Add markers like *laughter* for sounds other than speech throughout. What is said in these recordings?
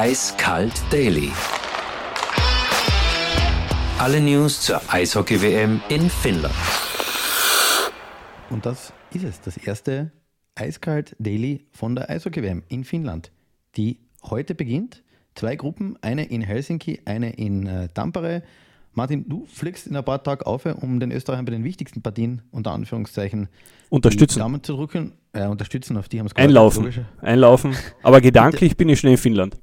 Eiskalt Daily. Alle News zur Eishockey-WM in Finnland. Und das ist es, das erste Eiskalt Daily von der Eishockey-WM in Finnland, die heute beginnt. Zwei Gruppen, eine in Helsinki, eine in äh, Tampere. Martin, du fliegst in ein paar Tagen auf, um den Österreichern bei den wichtigsten Partien unter Anführungszeichen unterstützen. Die Daumen zu drücken. Äh, unterstützen, auf die haben es Einlaufen. Einlaufen. Aber gedanklich bin ich schon in Finnland.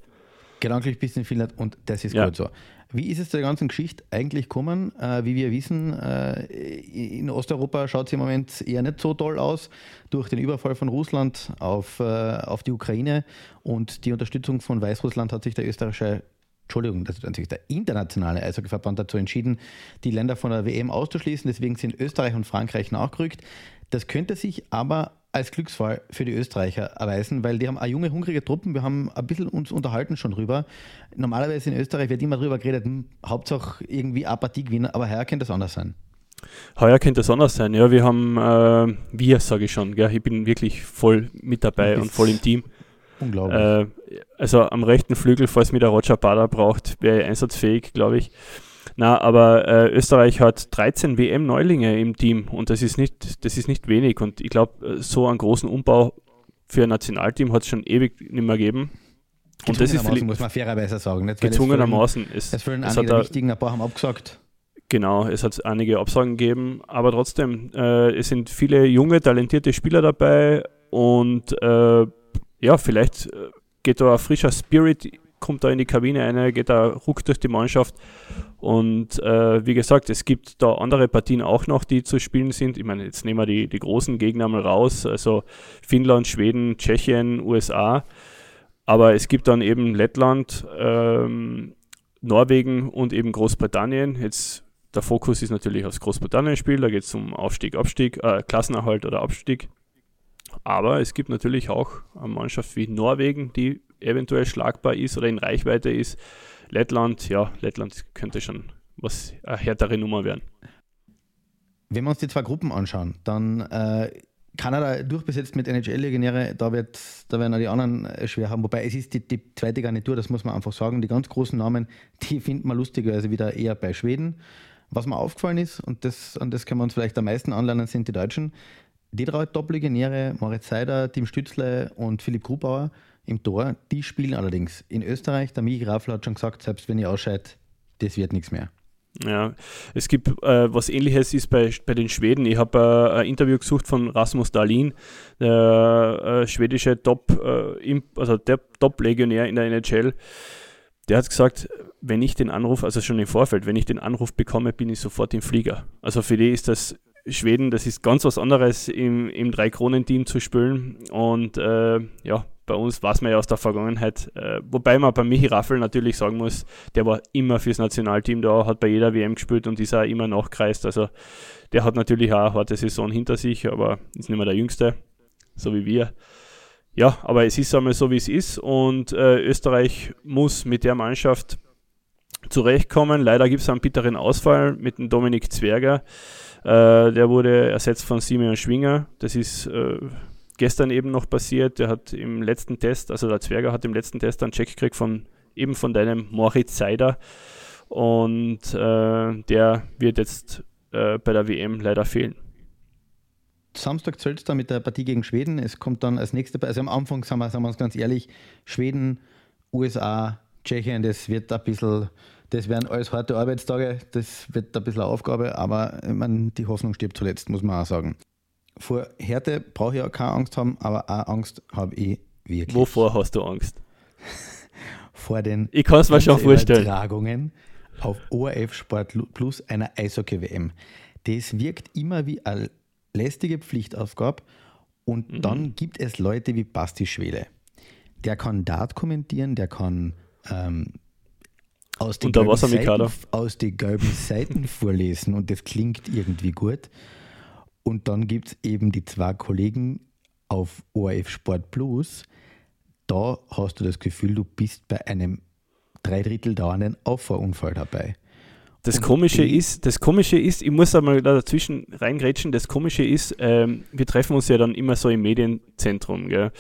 Gedanklich bist du in Finnland und das ist ja. gut so. Wie ist es der ganzen Geschichte eigentlich gekommen? Äh, wie wir wissen, äh, in Osteuropa schaut es im Moment eher nicht so toll aus durch den Überfall von Russland auf, äh, auf die Ukraine und die Unterstützung von Weißrussland hat sich der österreichische Entschuldigung, das hat sich der internationale Eishockeyverband dazu entschieden, die Länder von der WM auszuschließen. Deswegen sind Österreich und Frankreich nachgerückt. Das könnte sich aber als Glücksfall für die Österreicher erweisen, weil die haben eine junge, hungrige Truppen. Wir haben ein bisschen uns unterhalten schon drüber. Normalerweise in Österreich wird immer drüber geredet, hm, Hauptsache irgendwie Apathie gewinnen, aber heuer könnte das anders sein. Heuer könnte es anders sein, ja. Wir haben, äh, wir sage ich schon, gell? ich bin wirklich voll mit dabei und voll im Team. Unglaublich. Äh, also am rechten Flügel, falls mir der Roger Bader braucht, wäre einsatzfähig, glaube ich. Na, aber äh, Österreich hat 13 WM-Neulinge im Team und das ist nicht, das ist nicht wenig. Und ich glaube, so einen großen Umbau für ein Nationalteam hat es schon ewig nicht mehr gegeben. Und das ist muss man fairerweise sagen. Nicht? Gezwungenermaßen. Es, es füllen einige der wichtigen, ein paar haben abgesagt. Genau, es hat einige Absagen gegeben, aber trotzdem, äh, es sind viele junge, talentierte Spieler dabei und äh, ja, vielleicht äh, geht da ein frischer Spirit, kommt da in die Kabine ein, geht da ruck durch die Mannschaft. Und äh, wie gesagt, es gibt da andere Partien auch noch, die zu spielen sind. Ich meine, jetzt nehmen wir die, die großen Gegner mal raus, also Finnland, Schweden, Tschechien, USA. Aber es gibt dann eben Lettland, ähm, Norwegen und eben Großbritannien. Jetzt der Fokus ist natürlich aufs Großbritannien-Spiel, da geht es um Aufstieg, Abstieg, äh, Klassenerhalt oder Abstieg. Aber es gibt natürlich auch eine Mannschaft wie Norwegen, die eventuell schlagbar ist oder in Reichweite ist. Lettland, ja, Lettland könnte schon was eine härtere Nummer werden. Wenn wir uns die zwei Gruppen anschauen, dann äh, Kanada durchbesetzt mit NHL-Legionäre, da, da werden auch die anderen äh, schwer haben. Wobei es ist die, die, zweite Garnitur, das muss man einfach sagen. Die ganz großen Namen, die findet man lustigerweise wieder eher bei Schweden. Was mir aufgefallen ist, und das, an das können wir uns vielleicht am meisten anlernen, sind die Deutschen. Die drei Top-Legionäre, Moritz Seider, Tim Stützle und Philipp Grubauer im Tor, die spielen allerdings in Österreich. Der Michi Raffler hat schon gesagt, selbst wenn ihr ausscheidet, das wird nichts mehr. Ja, es gibt äh, was ähnliches ist bei, bei den Schweden. Ich habe äh, ein Interview gesucht von Rasmus Dahlin, der äh, schwedische Top, äh, also der Top-Legionär in der NHL. Der hat gesagt, wenn ich den Anruf, also schon im Vorfeld, wenn ich den Anruf bekomme, bin ich sofort im Flieger. Also für die ist das Schweden, das ist ganz was anderes im, im Drei-Kronen-Team zu spielen. Und äh, ja, bei uns weiß man ja aus der Vergangenheit, äh, wobei man bei Michi Raffel natürlich sagen muss, der war immer fürs Nationalteam da, hat bei jeder WM gespielt und ist auch immer nachgereist. Also der hat natürlich auch eine harte Saison hinter sich, aber ist nicht mehr der Jüngste, so wie wir. Ja, aber es ist einmal so, wie es ist und äh, Österreich muss mit der Mannschaft zurechtkommen. Leider gibt es einen bitteren Ausfall mit dem Dominik Zwerger. Äh, der wurde ersetzt von Simeon Schwinger. Das ist äh, gestern eben noch passiert. Der hat im letzten Test, also der Zwerger hat im letzten Test einen Check gekriegt von eben von deinem Moritz Seider. Und äh, der wird jetzt äh, bei der WM leider fehlen. Samstag zählt es dann mit der Partie gegen Schweden. Es kommt dann als nächste, also am Anfang sagen wir, sagen wir uns ganz ehrlich, Schweden, USA, Tschechien, das wird ein bisschen das wären alles harte Arbeitstage, das wird ein bisschen eine Aufgabe, aber ich meine, die Hoffnung stirbt zuletzt, muss man auch sagen. Vor Härte brauche ich auch keine Angst haben, aber auch Angst habe ich wirklich. Wovor hast du Angst? *laughs* Vor den ich kann es mir schon vorstellen. Übertragungen auf ORF Sport Plus einer Eishockey-WM. Das wirkt immer wie eine lästige Pflichtaufgabe und mhm. dann gibt es Leute wie Basti Schwele. Der kann Dart kommentieren, der kann ähm, aus den, gelben Seiten, aus *laughs* den gelben Seiten vorlesen und das klingt irgendwie gut. Und dann gibt es eben die zwei Kollegen auf ORF Sport Plus. Da hast du das Gefühl, du bist bei einem Dreidrittel dauernden Auffahrunfall dabei. Das Komische ist, das Komische ist, ich muss einmal dazwischen reingrätschen, das Komische ist, ähm, wir treffen uns ja dann immer so im Medienzentrum, gell?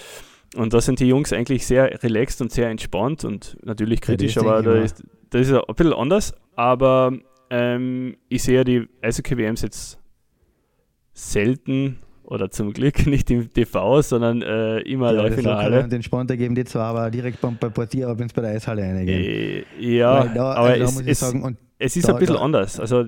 Und da sind die Jungs eigentlich sehr relaxed und sehr entspannt und natürlich kritisch, das aber da ist, das ist ein bisschen anders. Aber ähm, ich sehe die Eishockey-WMs jetzt selten oder zum Glück *laughs* nicht im TV, sondern äh, immer Ja, das in der Halle. den Sponsor geben die zwar aber direkt beim, bei Portier, aber wenn es bei der Eishalle reingehen. Äh, ja, da, aber also da es, muss ich es, sagen, es ist da- ein bisschen da- anders. Also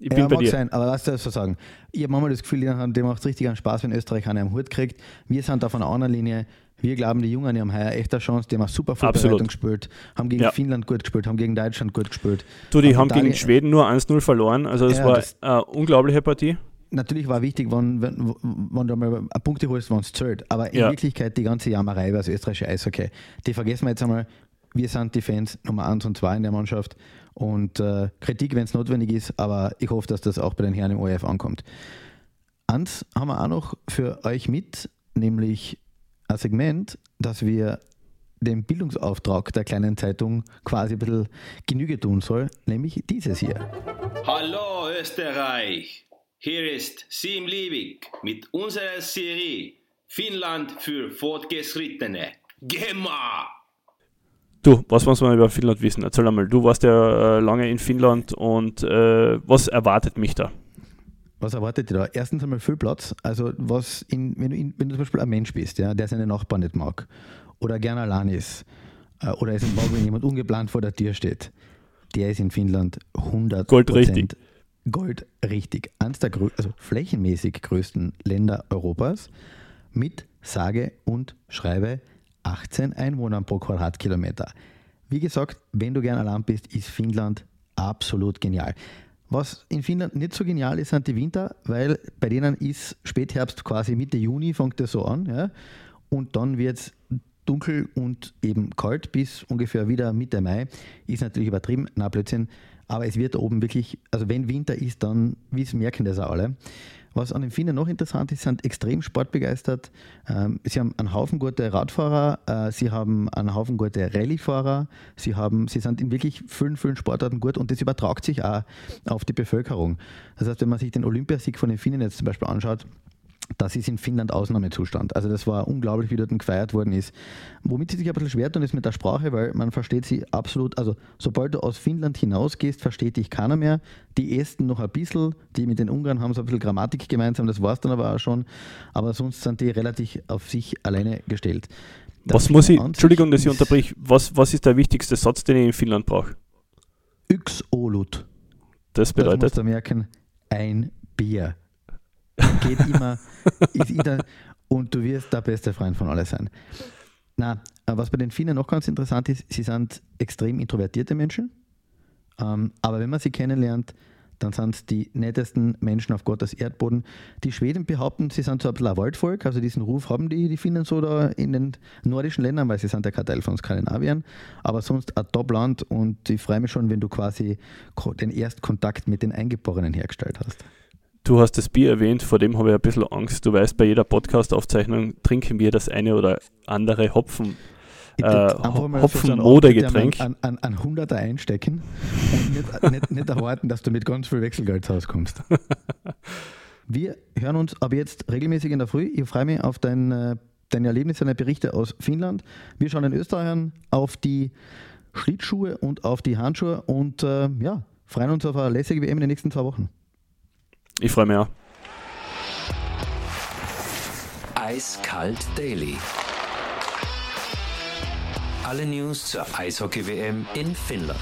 ich bin ja, bei dir. sein, aber soll ich so sagen? Ich habe manchmal das Gefühl, dem macht es richtig einen Spaß, wenn Österreich einen am Hut kriegt. Wir sind auf einer anderen Linie. Wir glauben, die Jungen die haben heuer echt eine Chance. Die haben eine super Vorbereitung gespielt, haben gegen Ja. Finnland gut gespielt, haben gegen Deutschland gut gespielt. Du, die haben Italien- gegen Schweden nur 1-0 verloren. Also das Ja, war das- eine unglaubliche Partie. Natürlich war wichtig, wenn, wenn, wenn du mal Punkte holst, wenn es zählt. Aber in Ja. Wirklichkeit die ganze Jammerei über das österreichische Eishockey, die vergessen wir jetzt einmal. Wir sind die Fans Nummer 1 und 2 in der Mannschaft. Und äh, Kritik, wenn es notwendig ist, aber ich hoffe, dass das auch bei den Herren im ORF ankommt. Eins haben wir auch noch für euch mit, nämlich ein Segment, das wir dem Bildungsauftrag der kleinen Zeitung quasi ein bisschen Genüge tun soll, nämlich dieses hier. Hallo Österreich! Hier ist Sim Liebig mit unserer Serie Finnland für Fortgeschrittene. Gemma! Du, was muss man über Finnland wissen? Erzähl einmal, du warst ja äh, lange in Finnland und äh, was erwartet mich da? Was erwartet ihr da? Erstens einmal viel Platz. Also, was in, wenn, du in, wenn du zum Beispiel ein Mensch bist, ja, der seine Nachbarn nicht mag oder gerne allein ist äh, oder es nicht mag, wenn jemand ungeplant vor der Tür steht, der ist in Finnland 100 Goldrichtig. Gold richtig. Eines der also flächenmäßig größten Länder Europas mit sage und schreibe 18 Einwohnern pro Quadratkilometer. Wie gesagt, wenn du gern allein bist, ist Finnland absolut genial. Was in Finnland nicht so genial ist, sind die Winter, weil bei denen ist Spätherbst quasi Mitte Juni, fängt das so an. Ja? Und dann wird es dunkel und eben kalt bis ungefähr wieder Mitte Mai. Ist natürlich übertrieben, na Blödsinn. Aber es wird oben wirklich, also wenn Winter ist, dann wie es merken das auch alle. Was an den Finnen noch interessant ist, sind extrem sportbegeistert. Ähm, sie haben einen Haufen gute Radfahrer, äh, sie haben einen Haufen gute Rallyefahrer, sie, haben, sie sind in wirklich vielen, vielen Sportarten gut und das übertragt sich auch auf die Bevölkerung. Das heißt, wenn man sich den Olympiasieg von den Finnen jetzt zum Beispiel anschaut, das ist in Finnland Ausnahmezustand. Also das war unglaublich, wie dort gefeiert worden ist. Womit sie sich ein bisschen schwer tun, ist mit der Sprache, weil man versteht sie absolut, also sobald du aus Finnland hinausgehst, versteht dich keiner mehr. Die Esten noch ein bisschen, die mit den Ungarn haben so ein bisschen Grammatik gemeinsam, das war es dann aber auch schon. Aber sonst sind die relativ auf sich alleine gestellt. Der Was muss ich, Entschuldigung, dass ich unterbrich, was, was ist der wichtigste Satz, den ich in Finnland brauche? Yx-Olut. Das Das musst bedeutet, du merken, ein Bier. *laughs* Geht immer, ist immer und du wirst der beste Freund von alle sein. Na, was bei den Finnen noch ganz interessant ist, sie sind extrem introvertierte Menschen, ähm, aber wenn man sie kennenlernt, dann sind es die nettesten Menschen auf Gottes Erdboden. Die Schweden behaupten, sie sind so ein bisschen ein Waldvolk, also diesen Ruf haben die, die Finnen so da in den nordischen Ländern, weil sie sind kein Teil von Skandinavien, aber sonst ein Top-Land und ich freue mich schon, wenn du quasi den Erstkontakt mit den Eingeborenen hergestellt hast. Du hast das Bier erwähnt, vor dem habe ich ein bisschen Angst. Du weißt, bei jeder Podcast-Aufzeichnung trinken wir das eine oder andere Hopfen. Äh, würd einfach mal Hopfen- so einen Modergetränk. An, an, an 100er einstecken und nicht, *laughs* nicht, nicht erwarten, dass du mit ganz viel Wechselgeld rauskommst. *laughs* Wir hören uns ab jetzt regelmäßig in der Früh. Ich freue mich auf dein, äh, deine Erlebnisse, deine Berichte aus Finnland. Wir schauen in Österreich an auf die Schlittschuhe und auf die Handschuhe und äh, ja, freuen uns auf eine lässige WM in den nächsten zwei Wochen. Ich freue mich auch. Eiskalt Daily. Alle News zur Eishockey-WM in Finnland.